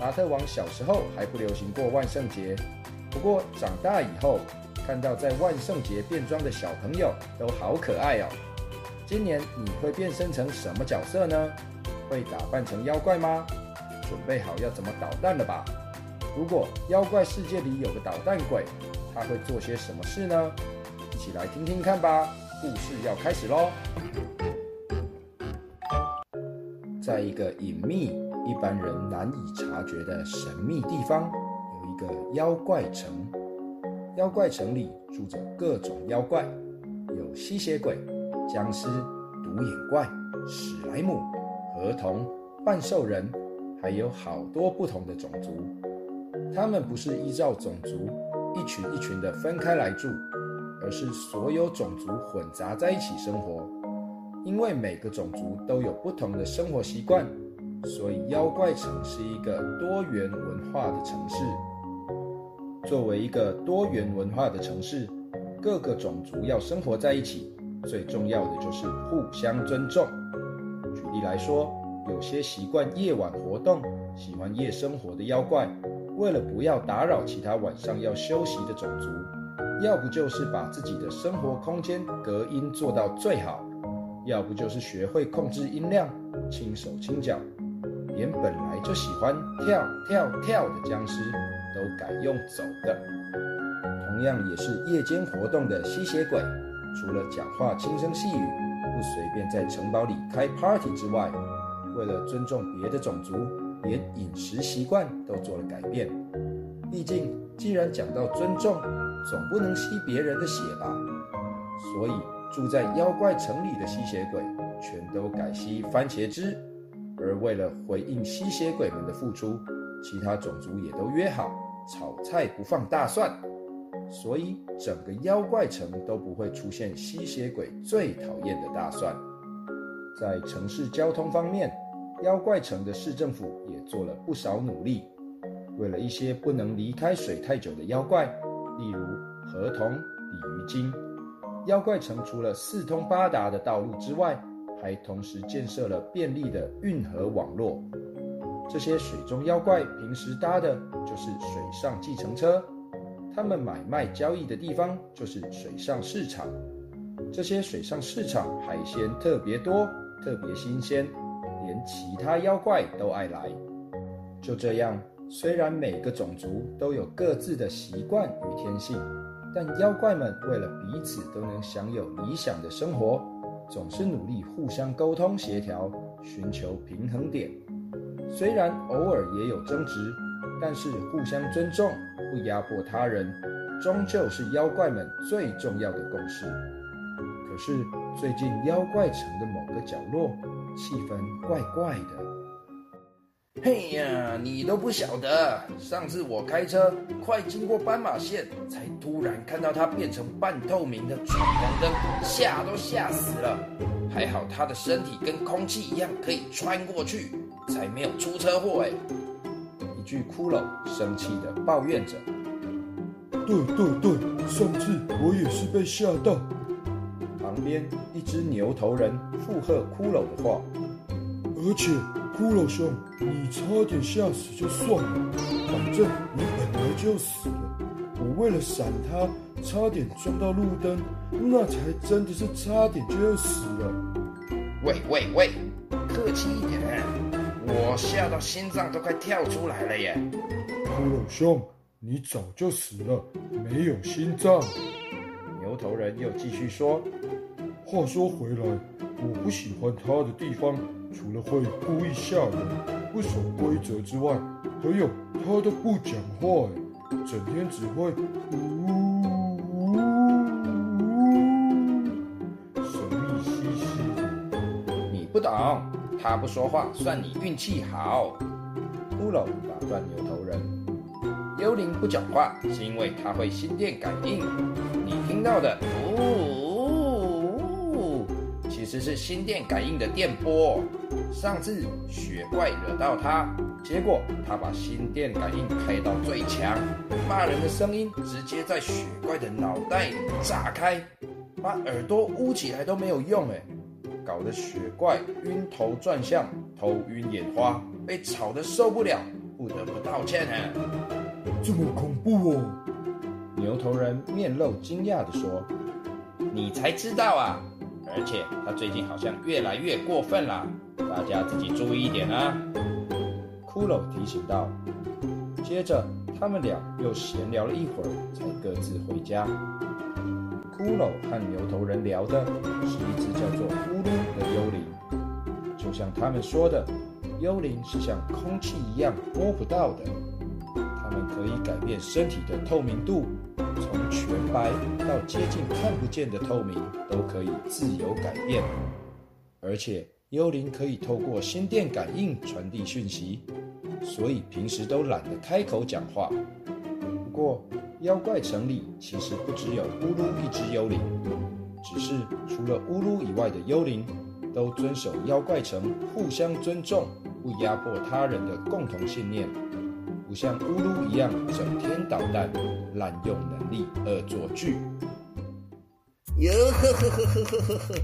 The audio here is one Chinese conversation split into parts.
达特王小时候还不流行过万圣节，不过长大以后看到在万圣节变装的小朋友都好可爱哦。今年你会变身成什么角色呢？会打扮成妖怪吗？准备好要怎么捣蛋了吧？如果妖怪世界里有个捣蛋鬼，他会做些什么事呢？一起来听听看吧！故事要开始喽！在一个隐秘、一般人难以察觉的神秘地方，有一个妖怪城。妖怪城里住着各种妖怪，有吸血鬼、僵尸、独眼怪、史莱姆、河童、半兽人，还有好多不同的种族。他们不是依照种族一群一群的分开来住，而是所有种族混杂在一起生活。因为每个种族都有不同的生活习惯，所以妖怪城是一个多元文化的城市。作为一个多元文化的城市，各个种族要生活在一起，最重要的就是互相尊重。举例来说，有些习惯夜晚活动、喜欢夜生活的妖怪，为了不要打扰其他晚上要休息的种族，要不就是把自己的生活空间隔音做到最好。要不就是学会控制音量，轻手轻脚，连本来就喜欢跳跳跳的僵尸都改用走的。同样也是夜间活动的吸血鬼，除了讲话轻声细语，不随便在城堡里开 party 之外，为了尊重别的种族，连饮食习惯都做了改变。毕竟，既然讲到尊重，总不能吸别人的血吧？所以。住在妖怪城里的吸血鬼全都改吸番茄汁，而为了回应吸血鬼们的付出，其他种族也都约好炒菜不放大蒜，所以整个妖怪城都不会出现吸血鬼最讨厌的大蒜。在城市交通方面，妖怪城的市政府也做了不少努力，为了一些不能离开水太久的妖怪，例如河童、鲤鱼精。妖怪城除了四通八达的道路之外，还同时建设了便利的运河网络。这些水中妖怪平时搭的就是水上计程车，他们买卖交易的地方就是水上市场。这些水上市场海鲜特别多，特别新鲜，连其他妖怪都爱来。就这样，虽然每个种族都有各自的习惯与天性。但妖怪们为了彼此都能享有理想的生活，总是努力互相沟通协调，寻求平衡点。虽然偶尔也有争执，但是互相尊重，不压迫他人，终究是妖怪们最重要的共识。可是最近妖怪城的某个角落，气氛怪怪的。嘿呀，你都不晓得，上次我开车快经过斑马线，才突然看到它变成半透明的闯红灯，吓都吓死了。还好它的身体跟空气一样可以穿过去，才没有出车祸。哎，一具骷髅生气的抱怨着。对对对，上次我也是被吓到。旁边一只牛头人附和骷髅的话，而且。骷髅兄，你差点吓死就算了，反正你本来就死了。我为了闪他，差点撞到路灯，那才真的是差点就要死了。喂喂喂，客气一点，我吓到心脏都快跳出来了耶！骷髅兄，你早就死了，没有心脏。牛头人又继续说：“话说回来，我不喜欢他的地方。”除了会故意吓人、不守规则之外，还有他都不讲话，整天只会呜呜呜，神秘兮兮的。你不懂，他不说话算你运气好。骷髅打断牛头人，幽灵不讲话，是因为它会心电感应。你听到的呜，实是心电感应的电波。上次雪怪惹到他，结果他把心电感应开到最强，骂人的声音直接在雪怪的脑袋里炸开，把耳朵捂起来都没有用哎，搞得雪怪晕头转向，头晕眼花，被吵得受不了，不得不道歉呢。这么恐怖哦！牛头人面露惊讶地说：“你才知道啊！而且他最近好像越来越过分啦，大家自己注意一点啊！”骷髅提醒道。接着，他们俩又闲聊了一会儿，才各自回家。骷髅和牛头人聊的是一只叫做呼噜的幽灵，就像他们说的，幽灵是像空气一样摸不到的。可以改变身体的透明度，从全白到接近看不见的透明都可以自由改变。而且幽灵可以透过心电感应传递讯息，所以平时都懒得开口讲话。不过妖怪城里其实不只有乌噜一只幽灵，只是除了乌噜以外的幽灵都遵守妖怪城互相尊重、不压迫他人的共同信念。不像乌噜一样整天捣蛋、滥用能力、恶作剧。哟呵呵呵呵呵呵呵，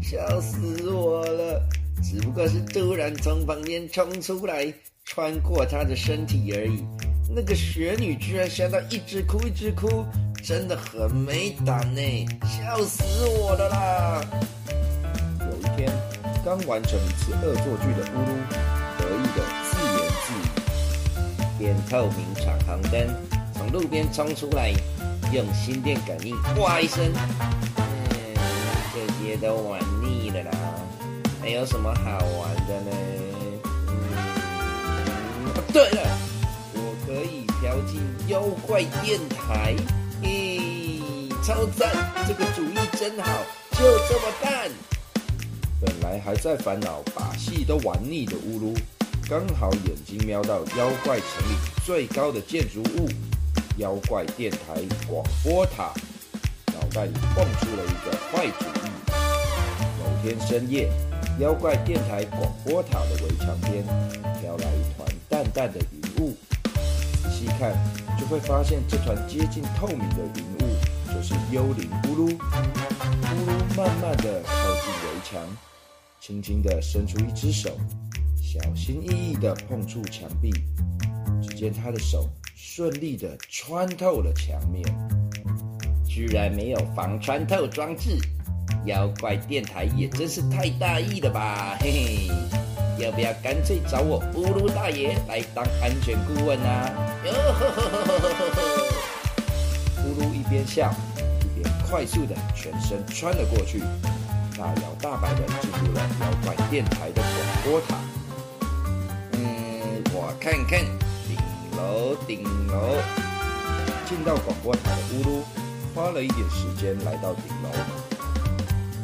笑死我了！只不过是突然从旁边冲出来，穿过他的身体而已。那个雪女居然吓到一直哭一直哭，真的很没胆呢！笑死我了啦！有一天，刚完成一次恶作剧的乌噜，得意的自言自语。变透明闯红灯，从路边冲出来，用心电感应，哇一声，嗯，这些都玩腻了啦，还有什么好玩的呢？嗯，对了，我可以飘进妖怪电台，嘿，超赞，这个主意真好，就这么干。本来还在烦恼把戏都玩腻的乌噜。刚好眼睛瞄到妖怪城里最高的建筑物——妖怪电台广播塔，脑袋里蹦出了一个坏主意。某天深夜，妖怪电台广播塔的围墙边飘来一团淡淡的云雾，仔细看就会发现这团接近透明的云雾就是幽灵咕噜。咕噜慢慢地靠近围墙，轻轻地伸出一只手。小心翼翼地碰触墙壁，只见他的手顺利地穿透了墙面，居然没有防穿透装置。妖怪电台也真是太大意了吧，嘿嘿！要不要干脆找我乌鲁大爷来当安全顾问啊？哟呵呵呵呵呵呵！咕噜一边笑一边快速地全身穿了过去，大摇大摆地进入了妖怪电台的广播塔。看看顶楼，顶楼，进到广播塔的乌噜，花了一点时间来到顶楼。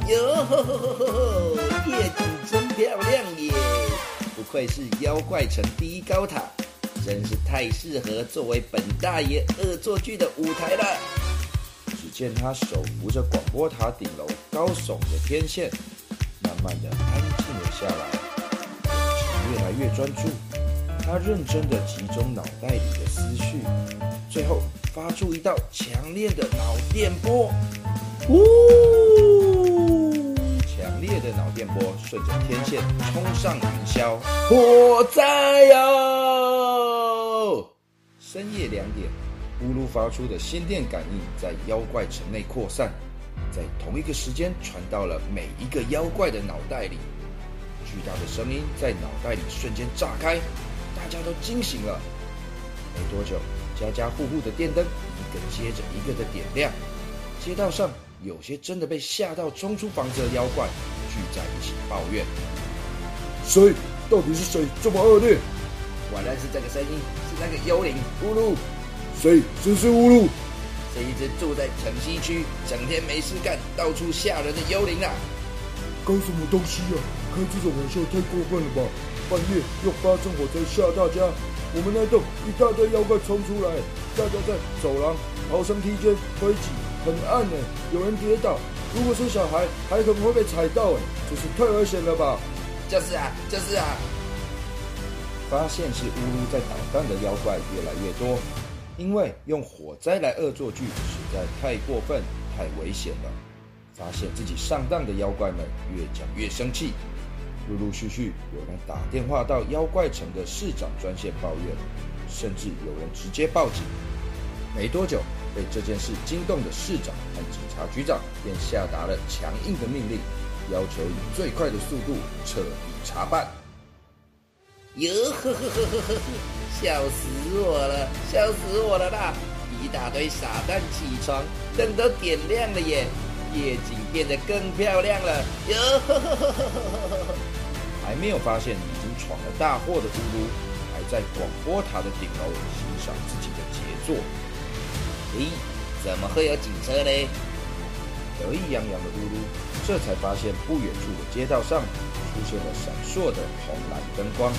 哟呵呵呵呵，夜景真漂亮耶！不愧是妖怪城第一高塔，真是太适合作为本大爷恶作剧的舞台了。只见他手扶着广播塔顶楼高耸的天线，慢慢的安静了下来，越来越专注。他认真的集中脑袋里的思绪，最后发出一道强烈的脑电波。呜！强烈的脑电波顺着天线冲上云霄。火灾哟！深夜两点，乌噜发出的心电感应在妖怪城内扩散，在同一个时间传到了每一个妖怪的脑袋里。巨大的声音在脑袋里瞬间炸开。大家都惊醒了。没多久，家家户户的电灯一个接着一个的点亮，街道上有些真的被吓到冲出房子的妖怪聚在一起抱怨：“谁？到底是谁这么恶劣？”“果然是这个声音，是那个幽灵乌鲁。”“谁？谁是乌鲁？”“是一只住在城西区，整天没事干，到处吓人的幽灵啊！”“搞什么东西啊？开这种玩笑太过分了吧！”半夜用发生火灾吓大家，我们那栋一大堆妖怪冲出来，大家在走廊、逃生梯间推挤，很暗呢，有人跌倒。如果是小孩，还可能会被踩到，哎，真是太危险了吧！就是啊，就是啊。发现是乌噜在捣蛋的妖怪越来越多，因为用火灾来恶作剧实在太过分、太危险了。发现自己上当的妖怪们越讲越生气，陆陆续续有人打电话到妖怪城的市长专线抱怨，甚至有人直接报警。没多久，被这件事惊动的市长和警察局长便下达了强硬的命令，要求以最快的速度彻底查办。哟呵呵呵呵呵呵，笑死我了，笑死我了啦！一大堆傻蛋起床，灯都点亮了耶，夜景变得更漂亮了。哟，还没有发现已经闯了大祸的咕噜，还在广播塔的顶楼欣赏自己的杰作。咦，怎么会有警车呢？得意洋洋的咕噜，这才发现不远处的街道上出现了闪烁的红蓝灯光。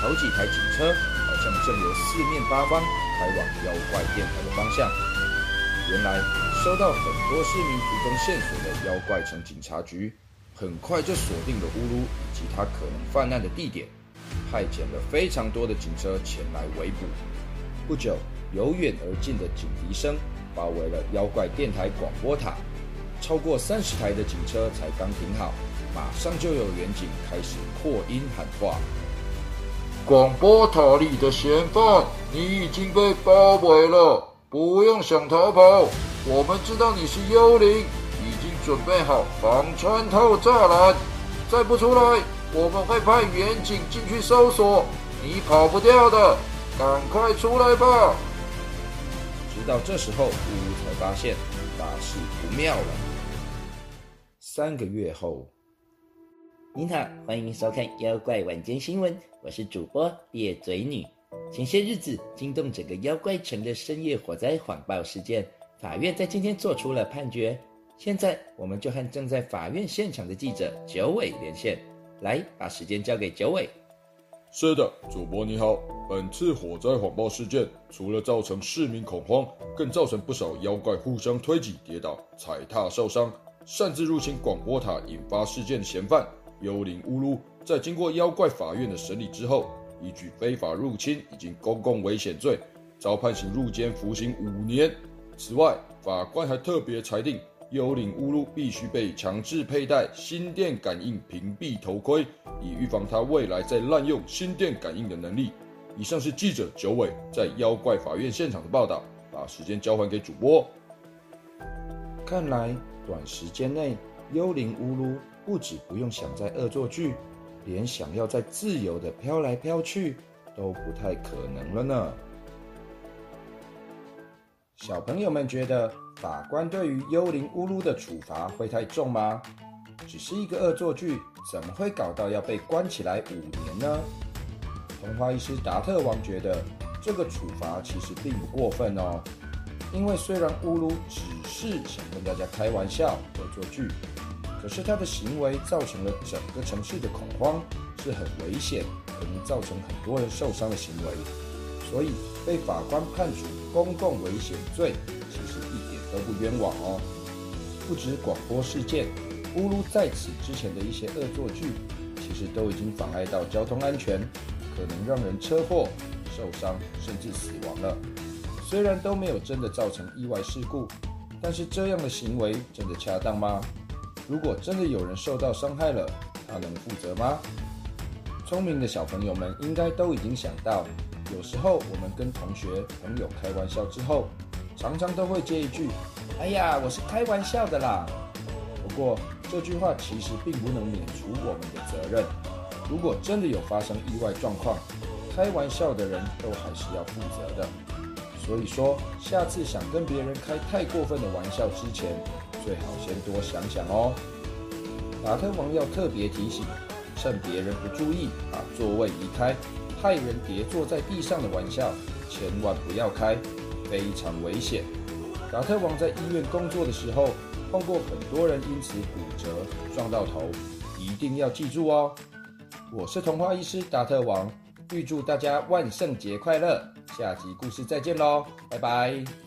好几台警车好像正由四面八方开往妖怪电台的方向。原来收到很多市民提供线索的妖怪城警察局，很快就锁定了乌鲁以及他可能犯案的地点，派遣了非常多的警车前来围捕。不久，由远而近的警笛声包围了妖怪电台广播塔，超过三十台的警车才刚停好，马上就有远警开始扩音喊话。广播塔里的嫌犯，你已经被包围了，不用想逃跑。我们知道你是幽灵，已经准备好防穿透栅栏，再不出来，我们会派远警进去搜索，你跑不掉的，赶快出来吧！直到这时候，乌乌才发现大事不妙了。三个月后。您好，欢迎收看《妖怪晚间新闻》，我是主播裂嘴女。前些日子惊动整个妖怪城的深夜火灾谎报事件，法院在今天做出了判决。现在我们就和正在法院现场的记者九尾连线，来把时间交给九尾。是的，主播你好。本次火灾谎报事件，除了造成市民恐慌，更造成不少妖怪互相推挤、跌倒、踩踏受伤，擅自入侵广播塔引发事件的嫌犯。幽灵乌噜在经过妖怪法院的审理之后，依据非法入侵以及公共危险罪，遭判刑入监服刑五年。此外，法官还特别裁定，幽灵乌噜必须被强制佩戴心电感应屏蔽头盔，以预防他未来再滥用心电感应的能力。以上是记者九尾在妖怪法院现场的报道，把时间交还给主播。看来短时间内，幽灵乌噜。不止不用想在恶作剧，连想要在自由的飘来飘去都不太可能了呢。小朋友们觉得法官对于幽灵乌噜的处罚会太重吗？只是一个恶作剧，怎么会搞到要被关起来五年呢？童话医师达特王觉得这个处罚其实并不过分哦，因为虽然乌噜只是想跟大家开玩笑恶作剧。可是他的行为造成了整个城市的恐慌，是很危险，可能造成很多人受伤的行为，所以被法官判处公共危险罪，其实一点都不冤枉哦。不止广播事件，乌鲁在此之前的一些恶作剧，其实都已经妨碍到交通安全，可能让人车祸、受伤甚至死亡了。虽然都没有真的造成意外事故，但是这样的行为真的恰当吗？如果真的有人受到伤害了，他能负责吗？聪明的小朋友们应该都已经想到，有时候我们跟同学朋友开玩笑之后，常常都会接一句：“哎呀，我是开玩笑的啦。”不过这句话其实并不能免除我们的责任。如果真的有发生意外状况，开玩笑的人都还是要负责的。所以说，下次想跟别人开太过分的玩笑之前，最好先多想想哦。达特王要特别提醒，趁别人不注意把座位移开，害人跌坐在地上的玩笑，千万不要开，非常危险。达特王在医院工作的时候，碰过很多人因此骨折、撞到头，一定要记住哦。我是童话医师达特王，预祝大家万圣节快乐！下集故事再见喽，拜拜。